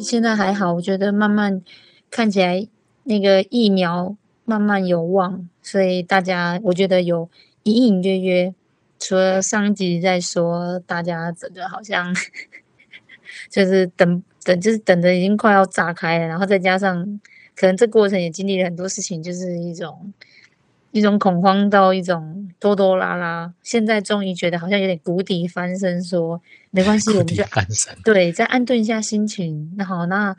现在还好，我觉得慢慢看起来那个疫苗慢慢有望，所以大家我觉得有隐隐约约，除了上一集在说大家整个好像 就是等等，就是等着已经快要炸开了，然后再加上可能这过程也经历了很多事情，就是一种。一种恐慌到一种拖拖拉拉，现在终于觉得好像有点谷底翻身，说没关系，我们就翻身。对，再安顿一下心情。那好，那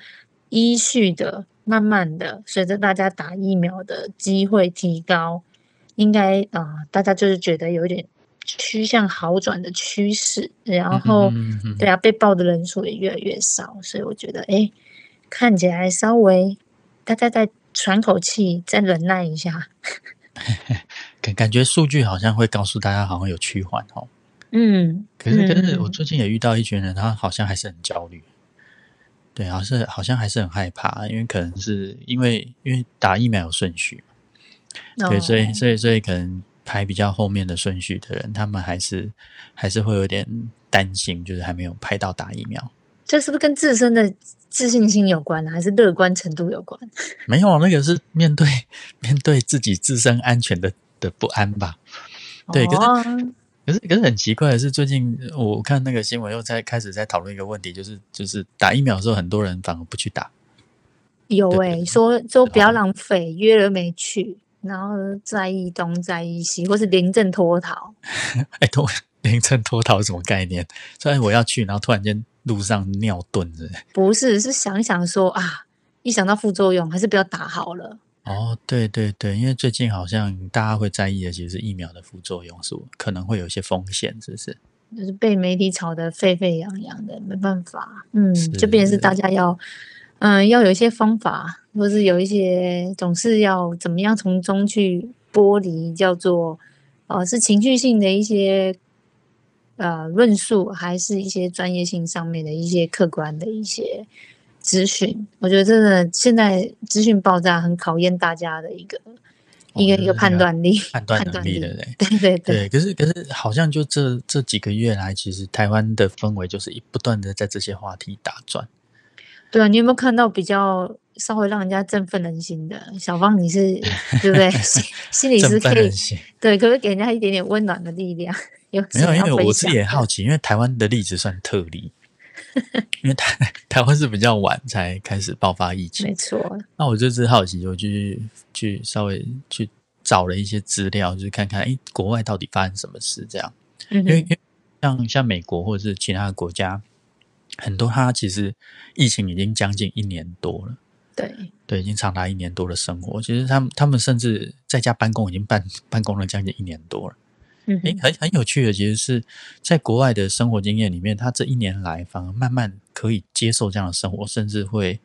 依序的、慢慢的，随着大家打疫苗的机会提高，应该啊，大家就是觉得有一点趋向好转的趋势。然后，对啊，被爆的人数也越来越少，所以我觉得，哎，看起来稍微大家再喘口气，再忍耐一下。感感觉数据好像会告诉大家，好像有趋缓哦。嗯，可是可是我最近也遇到一群人，他好像还是很焦虑。对，好像好像还是很害怕，因为可能是因为因为打疫苗有顺序嘛。对，所以所以所以可能排比较后面的顺序的人，他们还是还是会有点担心，就是还没有排到打疫苗。这是不是跟自身的？自信心有关还是乐观程度有关？没有，那个是面对 面对自己自身安全的的不安吧。对，可是可是可是很奇怪的是，最近我看那个新闻又在开始在讨论一个问题，就是就是打疫苗的时候，很多人反而不去打。有哎，说说不要浪费，约了没去，然后在意东在意西，或是临阵脱逃。哎，脱临阵脱逃是什么概念？虽然我要去，然后突然间。路上尿遁是，不是，是想想说啊，一想到副作用，还是不要打好了。哦，对对对，因为最近好像大家会在意的，其实是疫苗的副作用，是可能会有一些风险，是不是？就是被媒体炒得沸沸扬扬的，没办法，嗯，就变成是大家要，嗯，要有一些方法，或是有一些总是要怎么样从中去剥离，叫做，呃，是情绪性的一些。呃，论述还是一些专业性上面的一些客观的一些资讯，我觉得真的现在资讯爆炸，很考验大家的一个一个一个 判断力、判断能力的人。对对对，可是可是好像就这这几个月来，其实台湾的氛围就是一不断的在这些话题打转。对啊，你有没有看到比较稍微让人家振奋人心的小芳？你是 对不对？心心里是可以对，可不可以给人家一点点温暖的力量？没有，因为我自己也好奇，因为台湾的例子算特例，因为台台湾是比较晚才开始爆发疫情，没错。那我就是好奇，我去去稍微去找了一些资料，就是看看，哎，国外到底发生什么事？这样，因为因为像像美国或者是其他的国家，很多它其实疫情已经将近一年多了，对对，已经长达一年多的生活，其实他们他们甚至在家办公已经办办公了将近一年多了。诶，很很有趣的，其实是在国外的生活经验里面，他这一年来反而慢慢可以接受这样的生活，甚至会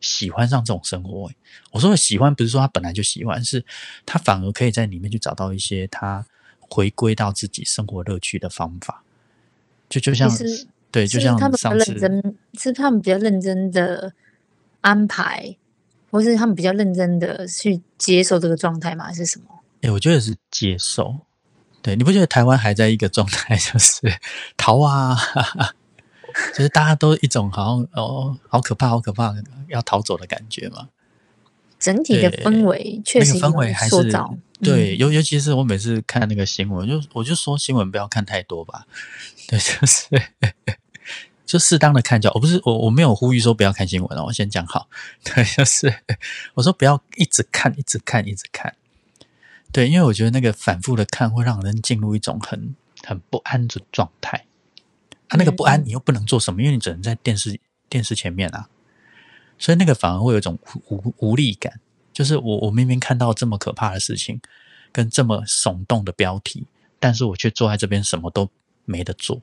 喜欢上这种生活。我说的喜欢，不是说他本来就喜欢，是他反而可以在里面去找到一些他回归到自己生活乐趣的方法。就就像对，就像他们比较认真，是他们比较认真的安排，或是他们比较认真的去接受这个状态吗？还是什么？哎，我觉得是接受。对，你不觉得台湾还在一个状态，就是逃啊，就是大家都一种好像哦，好可怕，好可怕，要逃走的感觉嘛？整体的氛围确实氛围还是对，尤尤其是我每次看那个新闻，就我就说新闻不要看太多吧，对，就是就适当的看就好。我不是我我没有呼吁说不要看新闻哦，我先讲好，对，就是我说不要一直看，一直看，一直看。对，因为我觉得那个反复的看会让人进入一种很很不安的状态。他那个不安，你又不能做什么，因为你只能在电视电视前面啊，所以那个反而会有一种无无力感。就是我我明明看到这么可怕的事情，跟这么耸动的标题，但是我却坐在这边什么都没得做。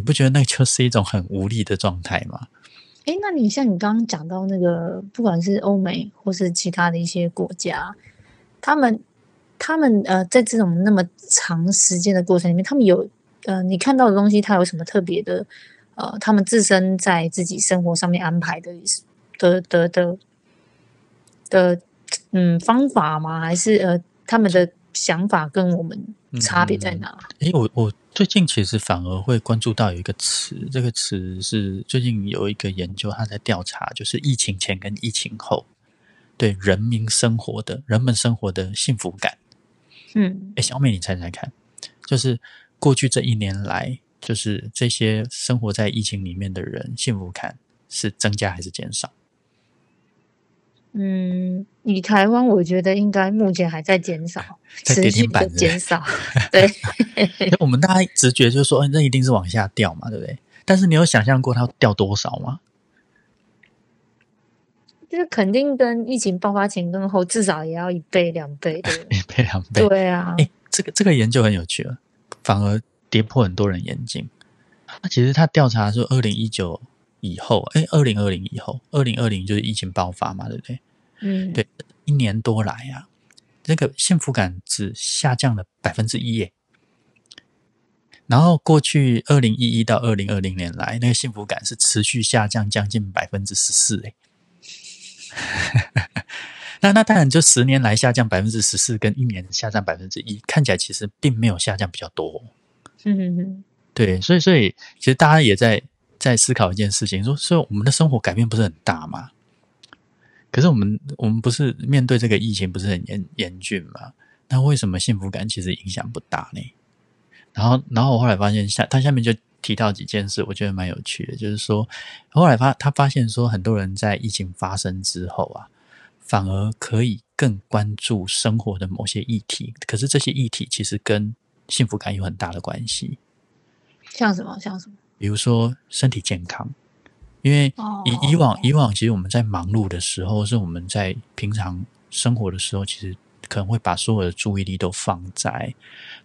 你不觉得那就是一种很无力的状态吗？哎，那你像你刚刚讲到那个，不管是欧美或是其他的一些国家，他们。他们呃，在这种那么长时间的过程里面，他们有呃，你看到的东西，他有什么特别的？呃，他们自身在自己生活上面安排的的的的的嗯方法吗？还是呃，他们的想法跟我们差别在哪？诶，我我最近其实反而会关注到有一个词，这个词是最近有一个研究，他在调查，就是疫情前跟疫情后对人民生活的人们生活的幸福感。嗯，哎，小美，你猜猜看，就是过去这一年来，就是这些生活在疫情里面的人，幸福感是增加还是减少？嗯，以台湾，我觉得应该目前还在减少，在跌停板减少。对，我们大家直觉就是说，哎那一定是往下掉嘛，对不对？但是你有想象过它掉多少吗？就是肯定跟疫情爆发前跟后至少也要一倍两倍的。一倍两倍。对啊，哎，这个这个研究很有趣了，反而跌破很多人眼镜。那其实他调查说，二零一九以后，哎，二零二零以后，二零二零就是疫情爆发嘛，对不对？嗯，对一年多来啊，这个幸福感只下降了百分之一耶。然后过去二零一一到二零二零年来，那个幸福感是持续下降将近百分之十四哎。那那当然，就十年来下降百分之十四，跟一年下降百分之一，看起来其实并没有下降比较多。嗯嗯嗯，对，所以所以其实大家也在在思考一件事情，说所以我们的生活改变不是很大吗？可是我们我们不是面对这个疫情不是很严严峻吗？那为什么幸福感其实影响不大呢？然后然后我后来发现下他下面就提到几件事，我觉得蛮有趣的，就是说后来发他发现说很多人在疫情发生之后啊，反而可以更关注生活的某些议题，可是这些议题其实跟幸福感有很大的关系。像什么像什么？比如说身体健康，因为哦以以往以往，其实我们在忙碌的时候，是我们在平常生活的时候，其实可能会把所有的注意力都放在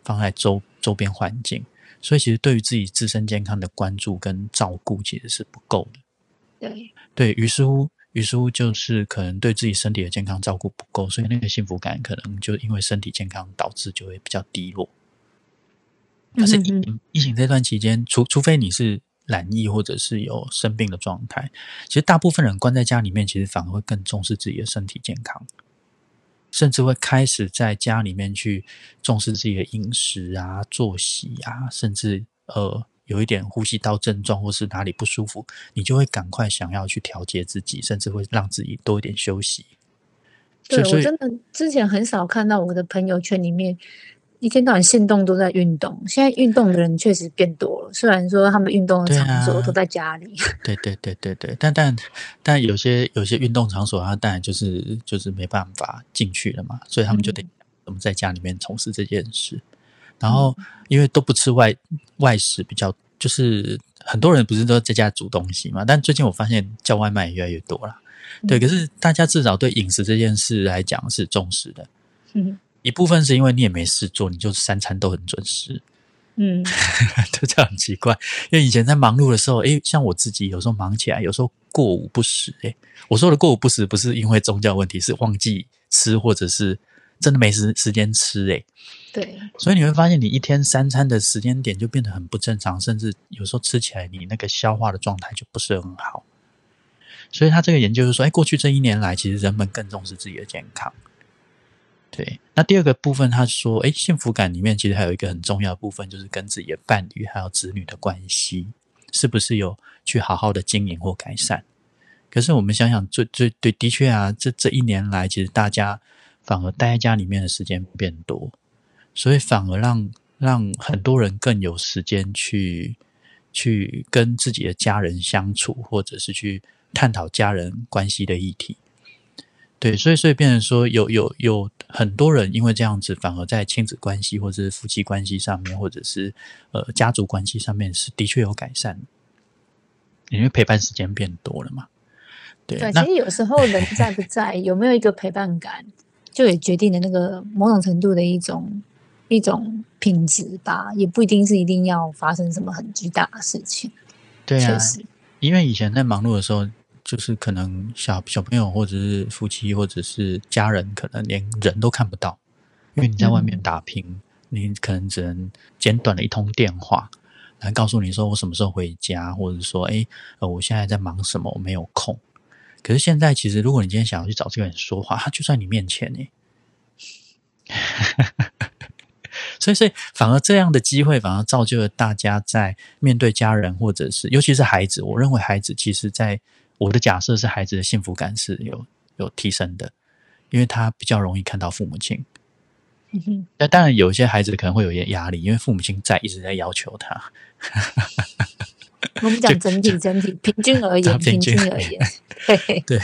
放在周周边环境，所以其实对于自己自身健康的关注跟照顾其实是不够的。对，对于是乎，于是乎就是可能对自己身体的健康照顾不够，所以那个幸福感可能就因为身体健康导致就会比较低落。可是疫疫情这段期间，除除非你是染疫或者是有生病的状态，其实大部分人关在家里面，其实反而会更重视自己的身体健康，甚至会开始在家里面去重视自己的饮食啊、作息啊，甚至呃有一点呼吸道症状或是哪里不舒服，你就会赶快想要去调节自己，甚至会让自己多一点休息。对我真的之前很少看到我的朋友圈里面一天到晚行动都在运动，现在运动的人确实变多了。虽然说他们运动的场所都在家里，对对对对对，但但但有些有些运动场所，它当然就是就是没办法进去了嘛，所以他们就得怎么在家里面从事这件事。然后因为都不吃外外食，比较就是很多人不是都在家煮东西嘛，但最近我发现叫外卖也越来越多了。对，嗯可是大家至少对饮食这件事来讲是重视的，嗯一部分是因为你也没事做，你就三餐都很准时。嗯，就这样很奇怪，因为以前在忙碌的时候，诶，像我自己有时候忙起来，有时候过午不食。诶，我说的过午不食不是因为宗教问题，是忘记吃，或者是真的没时时间吃。诶，对，所以你会发现，你一天三餐的时间点就变得很不正常，甚至有时候吃起来你那个消化的状态就不是很好。所以他这个研究就说，哎，过去这一年来，其实人们更重视自己的健康。对，那第二个部分，他说，哎，幸福感里面其实还有一个很重要的部分，就是跟自己的伴侣还有子女的关系，是不是有去好好的经营或改善？可是我们想想，最最对，的确啊，这这一年来，其实大家反而待在家里面的时间变多，所以反而让让很多人更有时间去去跟自己的家人相处，或者是去探讨家人关系的议题。对，所以所以变成说，有有有很多人因为这样子，反而在亲子关系或者是夫妻关系上面，或者是呃家族关系上面是的确有改善，因为陪伴时间变多了嘛。对，对，其实有时候人在不在，有没有一个陪伴感，就也决定了那个某种程度的一种一种品质吧，也不一定是一定要发生什么很巨大的事情。对啊因为以前在忙碌的时候，就是可能小小朋友或者是夫妻或者是家人，可能连人都看不到，因为你在外面嗯打拼，你可能只能简短的一通电话来告诉你说我什么时候回家，或者说哎呃我现在在忙什么，我没有空。可是现在其实，如果你今天想要去找这个人说话，他就在你面前呢。所以所以反而这样的机会，反而造就了大家在面对家人或者是尤其是孩子，我认为孩子其实在我的假设是孩子的幸福感是有有提升的，因为他比较容易看到父母亲。那当然，有些孩子可能会有一些压力，因为父母亲在一直在要求他。我们讲 整体，整体平均而言，平均而言，对 对。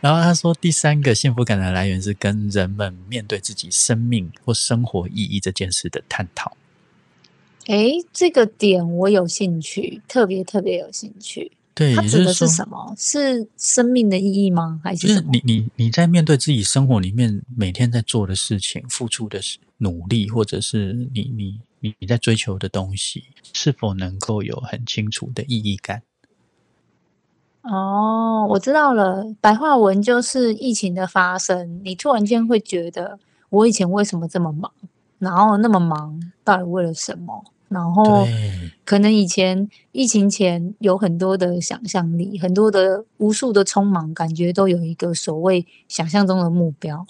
然后他说，第三个幸福感的来源是跟人们面对自己生命或生活意义这件事的探讨。哎，这个点我有兴趣，特别特别有兴趣。对，它指的是什么？是生命的意义吗？还是就是你你你在面对自己生活里面每天在做的事情、付出的努力，或者是你你你你在追求的东西，是否能够有很清楚的意义感？哦，我知道了。白话文就是疫情的发生，你突然间会觉得，我以前为什么这么忙？然后那么忙，到底为了什么？然后，可能以前疫情前有很多的想象力，很多的无数的匆忙，感觉都有一个所谓想象中的目标。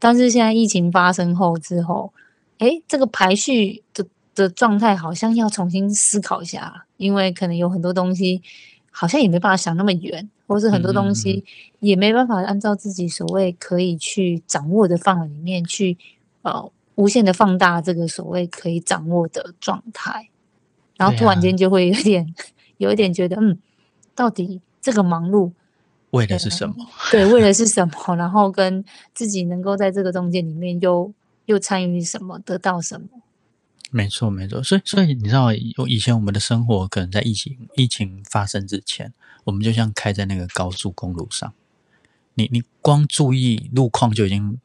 但是现在疫情发生后之后，哎，这个排序的的状态好像要重新思考一下，因为可能有很多东西好像也没办法想那么远，或是很多东西也没办法按照自己所谓可以去掌握的范围里面去，呃。无限的放大这个所谓可以掌握的状态，然后突然间就会有点，有一点觉得，嗯，到底这个忙碌为的是什么？对，为的是什么？然后跟自己能够在这个中间里面又又参与什么，得到什么？没错，没错。所以，所以你知道，以前我们的生活可能在疫情疫情发生之前，我们就像开在那个高速公路上，你你光注意路况就已经。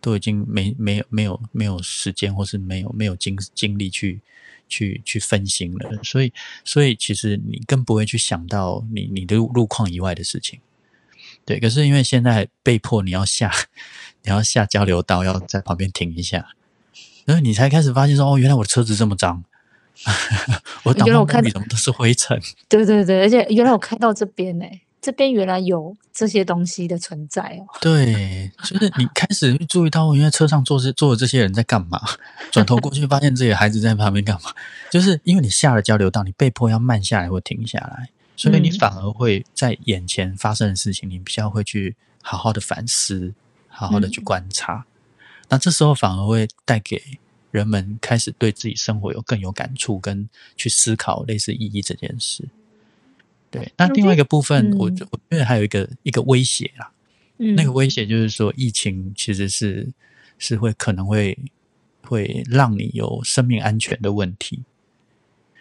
都已经没没有没有没有时间，或是没有没有精精力去去去分心了，所以所以其实你更不会去想到你你的路况以外的事情。对，可是因为现在被迫你要下 你要下交流道，要在旁边停一下，然后你才开始发现说哦，原来我的车子这么脏，我挡风玻璃怎么都是灰尘。对对对，而且原来我开到这边呢。这边原来有这些东西的存在哦。对，就是你开始注意到，因为车上坐这坐的这些人在干嘛？转头过去发现自己的孩子在旁边干嘛？就是因为你下了交流道，你被迫要慢下来或停下来，所以你反而会在眼前发生的事情，你比较会去好好的反思，好好的去观察。那这时候反而会带给人们开始对自己生活有更有感触，跟去思考类似意义这件事。对，那另外一个部分，我我觉得还有一个一个威胁啦，那个威胁就是说，疫情其实是是会可能会会让你有生命安全的问题。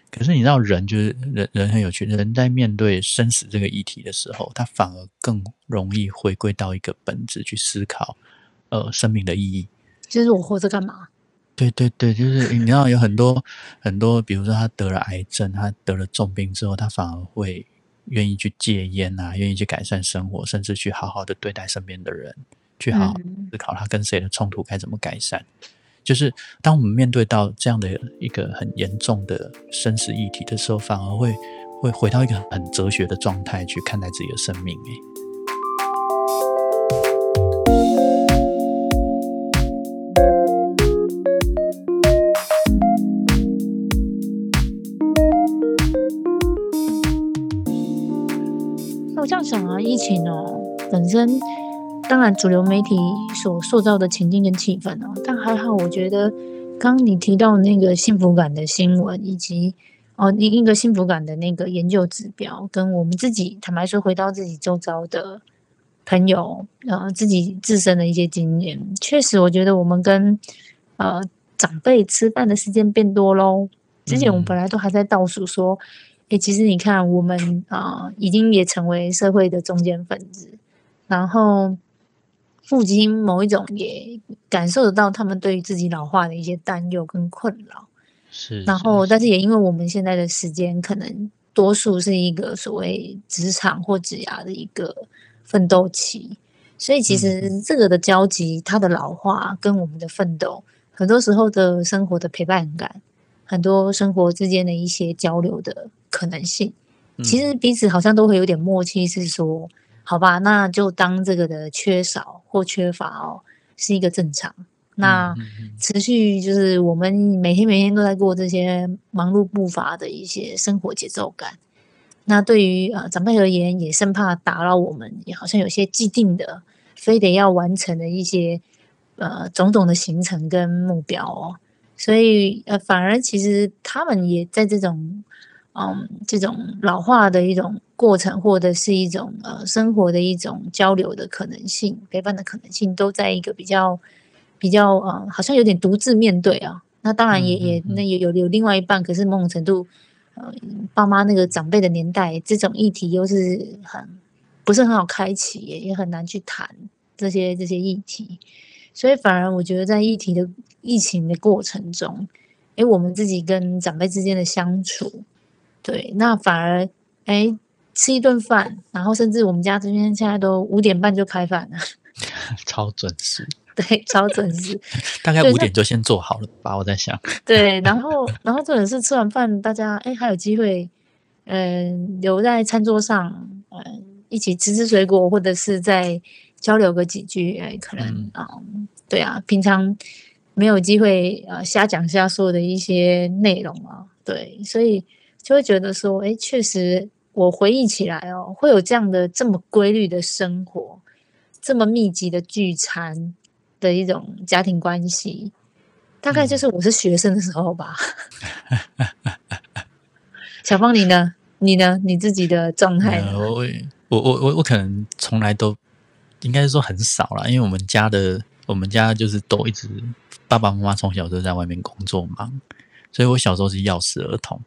可是你知道，人就是人人很有趣，人在面对生死这个议题的时候，他反而更容易回归到一个本质去思考，呃，生命的意义。就是我活着干嘛？对对对，就是你知道，有很多很多，比如说他得了癌症，他得了重病之后，他反而会。愿意去戒烟啊，愿意去改善生活，甚至去好好的对待身边的人，去好好思考他跟谁的冲突该怎么改善。就是当我们面对到这样的一个很严重的生死议题的时候，反而会会回到一个很哲学的状态去看待自己的生命。这啊，疫情哦，本身当然主流媒体所塑造的情境跟气氛哦，但还好，我觉得刚刚你提到那个幸福感的新闻，以及哦另一个幸福感的那个研究指标，跟我们自己坦白说，回到自己周遭的朋友，呃，自己自身的一些经验，确实，我觉得我们跟呃长辈吃饭的时间变多喽。之前我们本来都还在倒数说。诶，其实你看，我们啊，已经也成为社会的中间分子，然后父亲某一种也感受得到他们对于自己老化的一些担忧跟困扰，是。然后，但是也因为我们现在的时间，可能多数是一个所谓职场或职涯的一个奋斗期，所以其实这个的交集，他的老化跟我们的奋斗，很多时候的生活的陪伴感，很多生活之间的一些交流的。可能性，其实彼此好像都会有点默契，是说，好吧，那就当这个的缺少或缺乏哦，是一个正常，那持续就是我们每天每天都在过这些忙碌步伐的一些生活节奏感。那对于呃长辈而言，也生怕打扰我们，也好像有些既定的，非得要完成的一些呃种种的行程跟目标哦。所以呃，反而其实他们也在这种嗯这种老化的一种过程，或者是一种呃生活的一种交流的可能性、陪伴的可能性，都在一个比较比较呃，好像有点独自面对啊。那当然也也那也有有另外一半，可是某种程度，呃，爸妈那个长辈的年代，这种议题又是很不是很好开启，也也很难去谈这些这些议题。所以反而我觉得在议题的疫情的过程中，诶，我们自己跟长辈之间的相处，对，那反而哎吃一顿饭，然后甚至我们家这边现在都五点半就开饭了，超准时，对，超准时，大概五点就先做好了吧？我在想，对，然后然后重点是吃完饭，大家哎还有机会，嗯、留在餐桌上，嗯、一起吃吃水果，或者是再交流个几句，哎，可能嗯嗯对啊，平常没有机会呃瞎讲瞎说的一些内容啊，对，所以就会觉得说，哎，确实我回忆起来哦，会有这样的这么规律的生活，这么密集的聚餐的一种家庭关系，大概就是我是学生的时候吧。小芳，你呢？你呢？你自己的状态我我我我我可能从来都应该说很少啦，因为我们家的我们家就是都一直爸爸妈妈从小都在外面工作忙，所以我小时候是钥匙儿童。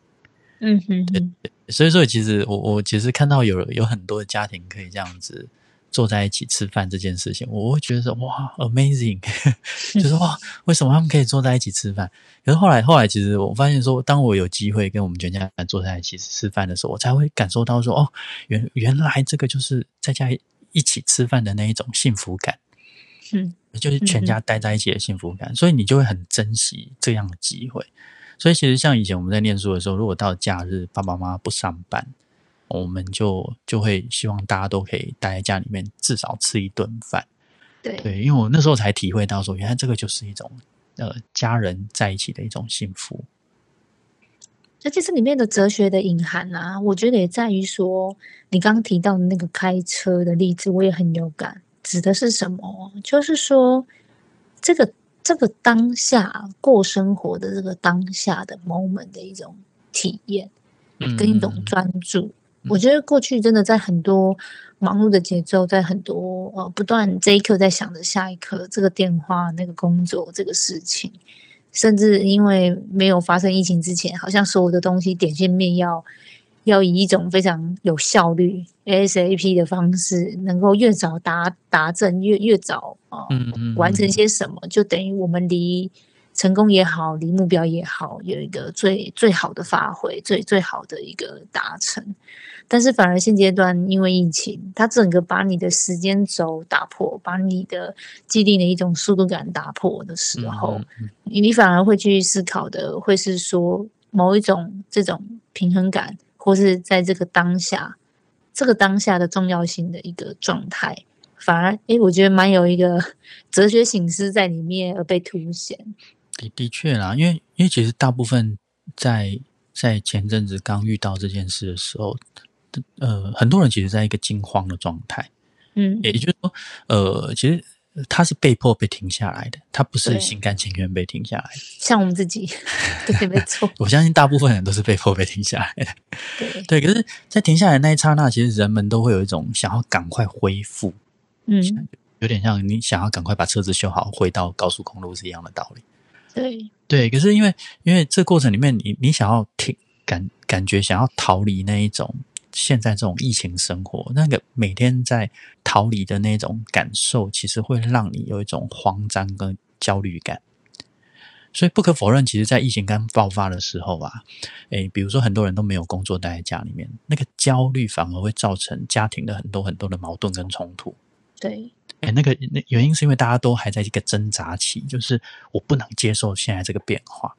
嗯哼哼，所以说，其实我我其实看到有有很多的家庭可以这样子坐在一起吃饭这件事情，我会觉得说哇，amazing，就是哇，为什么他们可以坐在一起吃饭？可是后来后来，其实我发现说，当我有机会跟我们全家人坐在一起吃饭的时候，我才会感受到说，哦，原原来这个就是在家一起吃饭的那一种幸福感，嗯就是全家待在一起的幸福感，所以你就会很珍惜这样的机会。所以其实像以前我们在念书的时候，如果到假日爸爸妈妈不上班，我们就就会希望大家都可以待在家里面，至少吃一顿饭。对，对，因为我那时候才体会到说，原来这个就是一种呃家人在一起的一种幸福。那其实里面的哲学的隐含啊，我觉得也在于说，你刚刚提到的那个开车的例子，我也很有感。指的是什么？就是说，这个这个当下过生活的这个当下的 moment 的一种体验，嗯，跟一种专注。我觉得过去真的在很多忙碌的节奏，在很多呃不断这一刻在想着下一刻这个电话、那个工作、这个事情，甚至因为没有发生疫情之前，好像所有的东西点线面要要以一种非常有效率 ASAP 的方式，能够越早达达阵，越越早啊、呃嗯嗯完成些什么，就等于我们离成功也好，离目标也好，有一个最最好的发挥，最最好的一个达成。但是反而现阶段因为疫情，它整个把你的时间轴打破，把你的既定的一种速度感打破的时候，你反而会去思考的，会是说某一种这种平衡感，或是在这个当下，这个当下的重要性的一个状态，反而诶，我觉得蛮有一个 哲学醒思在里面而被凸显。的的确啦，因为因为其实大部分在在前阵子刚遇到这件事的时候，呃，很多人其实在一个惊慌的状态，嗯，也就是说，呃，其实他是被迫被停下来的，他不是心甘情愿被停下来的。像我们自己，对，没错，我相信大部分人都是被迫被停下来的。对，对，可是，在停下来的那一刹那，其实人们都会有一种想要赶快恢复，嗯，有点像你想要赶快把车子修好，回到高速公路是一样的道理。对，对，可是因为因为这过程里面你，你想要停感感觉想要逃离那一种现在这种疫情生活，那个每天在逃离的那种感受，其实会让你有一种慌张跟焦虑感。所以不可否认，其实，在疫情刚爆发的时候啊，诶，比如说很多人都没有工作，待在家里面，那个焦虑反而会造成家庭的很多很多的矛盾跟冲突。对，哎，那个那原因是因为大家都还在一个挣扎期，就是我不能接受现在这个变化。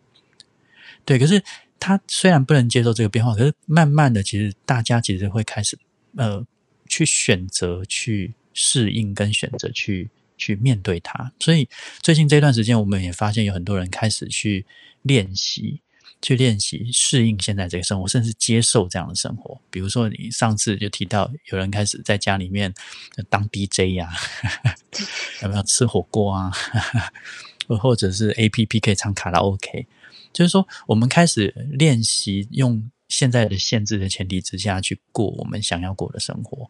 对，可是他虽然不能接受这个变化，可是慢慢的，其实大家其实会开始呃去选择去适应，跟选择去去面对它。所以最近这段时间，我们也发现有很多人开始去练习。去练习适应现在这个生活，甚至接受这样的生活。比如说，你上次就提到有人开始在家里面当 DJ 呀，有没有吃火锅啊？或者是 APP 可以唱卡拉 OK，就是说，我们开始练习用现在的限制的前提之下去过我们想要过的生活。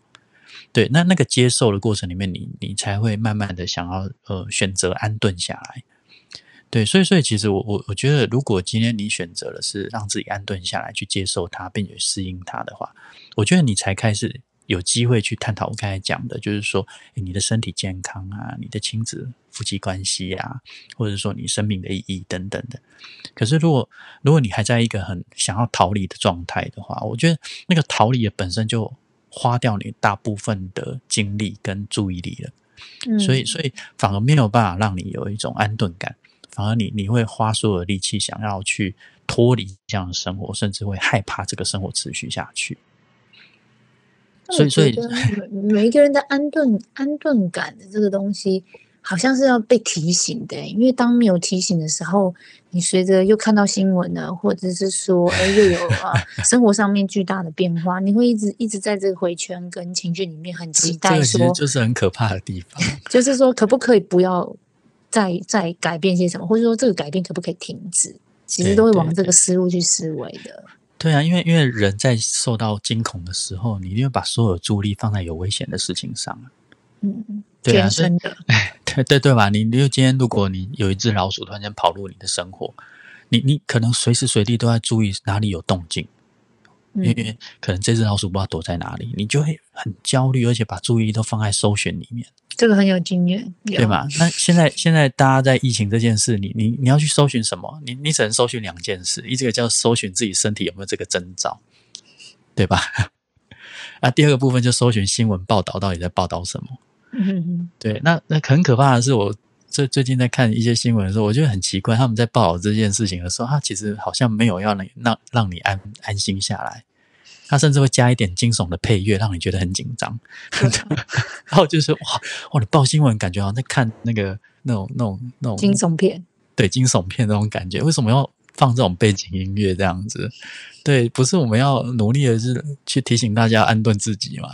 对，那那个接受的过程里面，你你才会慢慢的想要呃选择安顿下来。对，所以所以其实我我我觉得，如果今天你选择的是让自己安顿下来，去接受它，并且适应它的话，我觉得你才开始有机会去探讨我刚才讲的，就是说你的身体健康啊，你的亲子夫妻关系啊，或者说你生命的意义等等的。可是如果如果你还在一个很想要逃离的状态的话，我觉得那个逃离也本身就花掉你大部分的精力跟注意力了。嗯，所以所以反而没有办法让你有一种安顿感。反而你你会花所有的力气想要去脱离这样的生活，甚至会害怕这个生活持续下去。所以，所以每一个人的安顿安顿感的这个东西，好像是要被提醒的。因为当没有提醒的时候，你随着又看到新闻了，或者是说，哎，又有啊生活上面巨大的变化，你会一直一直在这个回圈跟情绪里面很期待，说就是很可怕的地方。就是说，可不可以不要？再再改变些什么，或者说这个改变可不可以停止？其实都会往这个思路去思维的。对啊，因为因为人在受到惊恐的时候，你一定会把所有注意力放在有危险的事情上嗯，天生的。对对对吧？你你今天如果你有一只老鼠突然间跑入你的生活，你你可能随时随地都在注意哪里有动静，因为可能这只老鼠不知道躲在哪里，你就会很焦虑，而且把注意力都放在搜寻里面。这个很有经验，对吧？那现在现在大家在疫情这件事，你你你要去搜寻什么？你你只能搜寻两件事，一这个叫搜寻自己身体有没有这个征兆，对吧？啊，第二个部分就搜寻新闻报道到底在报道什么。嗯对，那那很可怕的是，我最最近在看一些新闻的时候，我觉得很奇怪，他们在报道这件事情的时候，他其实好像没有要让让让你安安心下来。他甚至会加一点惊悚的配乐，让你觉得很紧张。然后就是哇哇，你报新闻感觉好像在看那个那种那种那种惊悚片，对惊悚片那种感觉。为什么要放这种背景音乐这样子？对，不是我们要努力的是去提醒大家安顿自己嘛？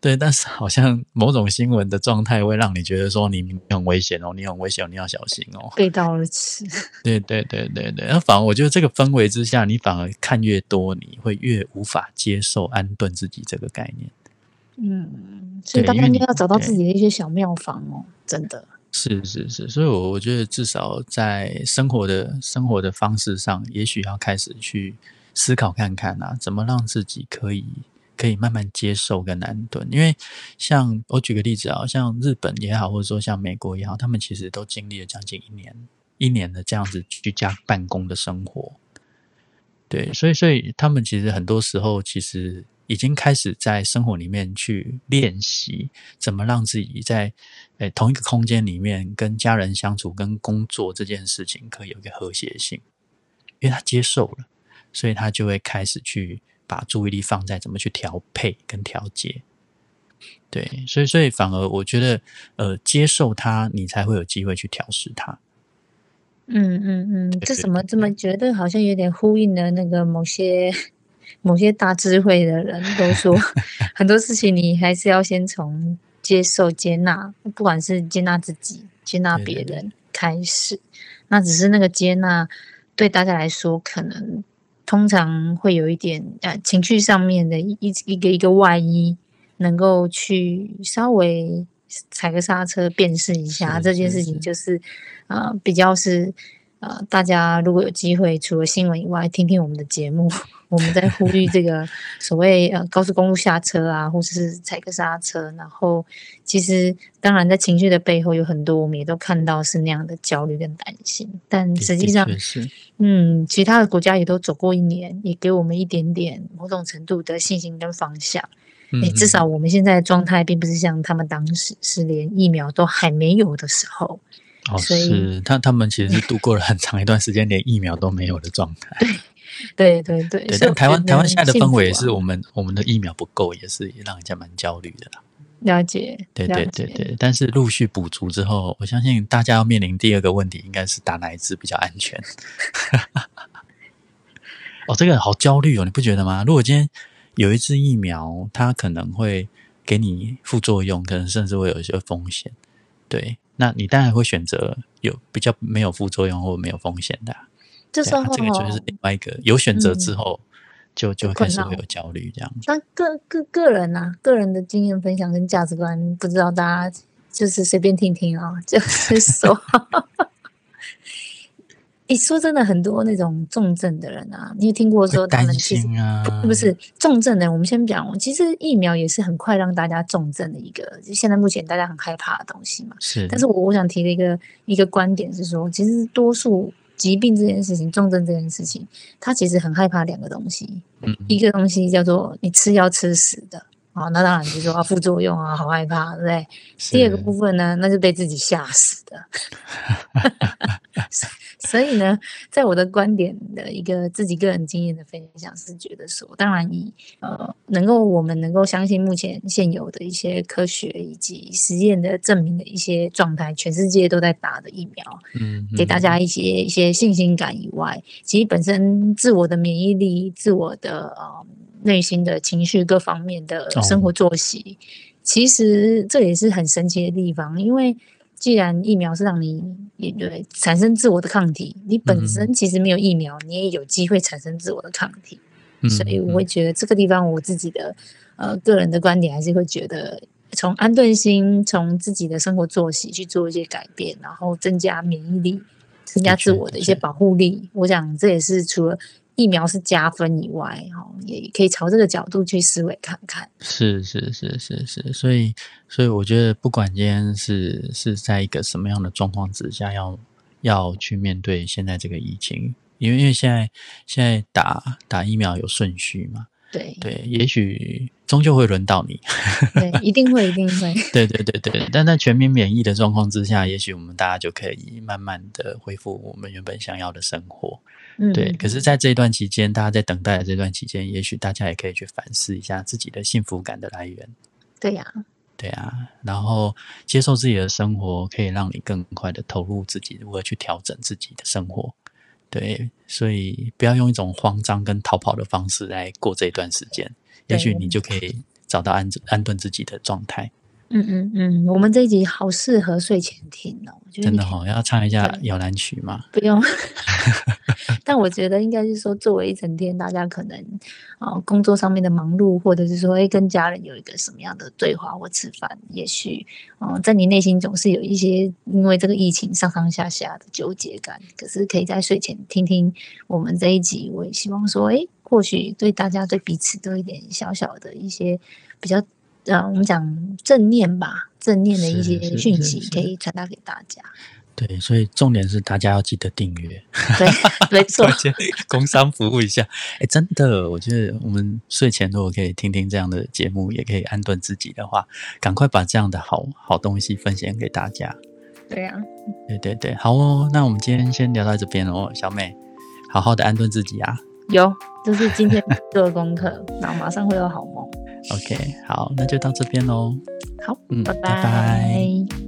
对，但是好像某种新闻的状态会让你觉得说你很危险哦，你很危险，你要小心哦。背道而驰。对对对对对，那反而我觉得这个氛围之下，你反而看越多，你会越无法接受安顿自己这个概念。嗯，所以大家应该要找到自己的一些小妙方哦，真的。是是是，所以，我我觉得至少在生活的生活的方式上，也许要开始去。思考看看啊，怎么让自己可以可以慢慢接受跟安顿？因为像我举个例子啊，像日本也好，或者说像美国也好，他们其实都经历了将近一年一年的这样子居家办公的生活。对，所以所以他们其实很多时候其实已经开始在生活里面去练习，怎么让自己在诶同一个空间里面跟家人相处、跟工作这件事情可以有一个和谐性，因为他接受了。所以他就会开始去把注意力放在怎么去调配跟调节，对，所以所以反而我觉得，呃，接受它，你才会有机会去调试它。嗯嗯嗯，这怎么这么觉得好像有点呼应了那个某些某些大智慧的人都说，很多事情你还是要先从接受、接纳，不管是接纳自己、接纳别人开始。那只是那个接纳对大家来说可能。通常会有一点呃情绪上面的一一个一个外衣，能够去稍微踩个刹车，辨识一下这件事情，就是呃比较是呃大家如果有机会，除了新闻以外，听听我们的节目。我们在呼吁这个 所谓呃高速公路下车啊，或者是踩个刹车。然后其实当然在情绪的背后有很多，我们也都看到是那样的焦虑跟担心。但实际上，嗯，其他的国家也都走过一年，也给我们一点点某种程度的信心跟方向。诶，至少我们现在的状态并不是像他们当时是连疫苗都还没有的时候。哦，是他他们其实是度过了很长一段时间连疫苗都没有的状态。对。对对对，但台湾台湾现在的氛围也是我们我们的疫苗不够，也是让人家蛮焦虑的啦。了解，对对对对，但是陆续补足之后，我相信大家要面临第二个问题，应该是打哪一支比较安全。哦，这个好焦虑哦，你不觉得吗？如果今天有一支疫苗，它可能会给你副作用，可能甚至会有一些风险，对，那你当然会选择有比较没有副作用或没有风险的啊、这时候啊，这个就是另外一个有选择之嗯后，就就开始会有焦虑这样子。那个个个人啊，个人的经验分享跟价值观，不知道大家就是随便听听啊，就是说，你说真的，很多那种重症的人啊，你有听过说他们其实心啊，不是重症的人，我们先讲哦，其实疫苗也是很快让大家重症的一个，就现在目前大家很害怕的东西嘛。是，但是我我想提的一个一个观点是说，其实多数疾病这件事情，重症这件事情，他其实很害怕两个东西，嗯。一个东西叫做你吃药吃死的，啊，那当然就是说啊副作用啊，好害怕，对不对？第二个部分呢，那是被自己吓死的。所以呢，在我的观点的一个自己个人经验的分享是觉得说，当然以呃能够我们能够相信目前现有的一些科学以及实验的证明的一些状态，全世界都在打的疫苗，嗯，给大嗯家一些一些信心感以外，其实本身自我的免疫力、自我的呃内心的情绪各方面的生活作息，其实这也是很神奇的地方。因为既然疫苗是让你也对产生自我的抗体，你本身其实没有疫苗，你也有机会产生自我的抗体。嗯所以我会嗯觉得这个地方我自己的呃个人的观点还是会觉得，从安顿心，从自己的生活作息去做一些改变，然后增加免疫力，增加自我的一些保护力。我想这也是除了疫苗是加分以外，哈，也可以朝这个角度去思维看看。是是是是是，所以所以我觉得不管今天是是在一个什么样的状况之下，要要去面对现在这个疫情，因为因为现在现在打打疫苗有顺序嘛，对对，也许终究会轮到你，对，一定会，一定会。对对对对，但在全民免疫的状况之下，也许我们大家就可以慢慢的恢复我们原本想要的生活。嗯，对，可是，在这一段期间，大家在等待的这段期间，也许大家也可以去反思一下自己的幸福感的来源。对呀、对啊，然后接受自己的生活，可以让你更快的投入自己，如何去调整自己的生活。对，所以不要用一种慌张跟逃跑的方式来过这一段时间，也许你就可以找到安安顿自己的状态。嗯嗯嗯，我们这一集好适合睡前听哦，我觉得真的哈、要唱一下对摇篮曲嘛？不用，但我觉得应该是说，作为一整天，大家可能啊、呃工作上面的忙碌，或者是说，哎，跟家人有一个什么样的对话或吃饭，也许嗯、呃在你内心总是有一些因为这个疫情上上下下的纠结感。可是可以在睡前听听我们这一集，我也希望说，哎，或许对大家对彼此都有一点小小的一些比较。呃，我们讲正念吧，正念的一些讯息可以传达给大家。对，所以重点是大家要记得订阅。对，没错工商服务一下，哎，真的，我觉得我们睡前如果可以听听这样的节目，也可以安顿自己的话，赶快把这样的好好东西分享给大家。对啊。对对对，好哦，那我们今天先聊到这边哦，小美，好好的安顿自己啊。有，就是今天做的功课，然后马上会有好梦。OK，好，那就到这边喽。好，嗯拜拜拜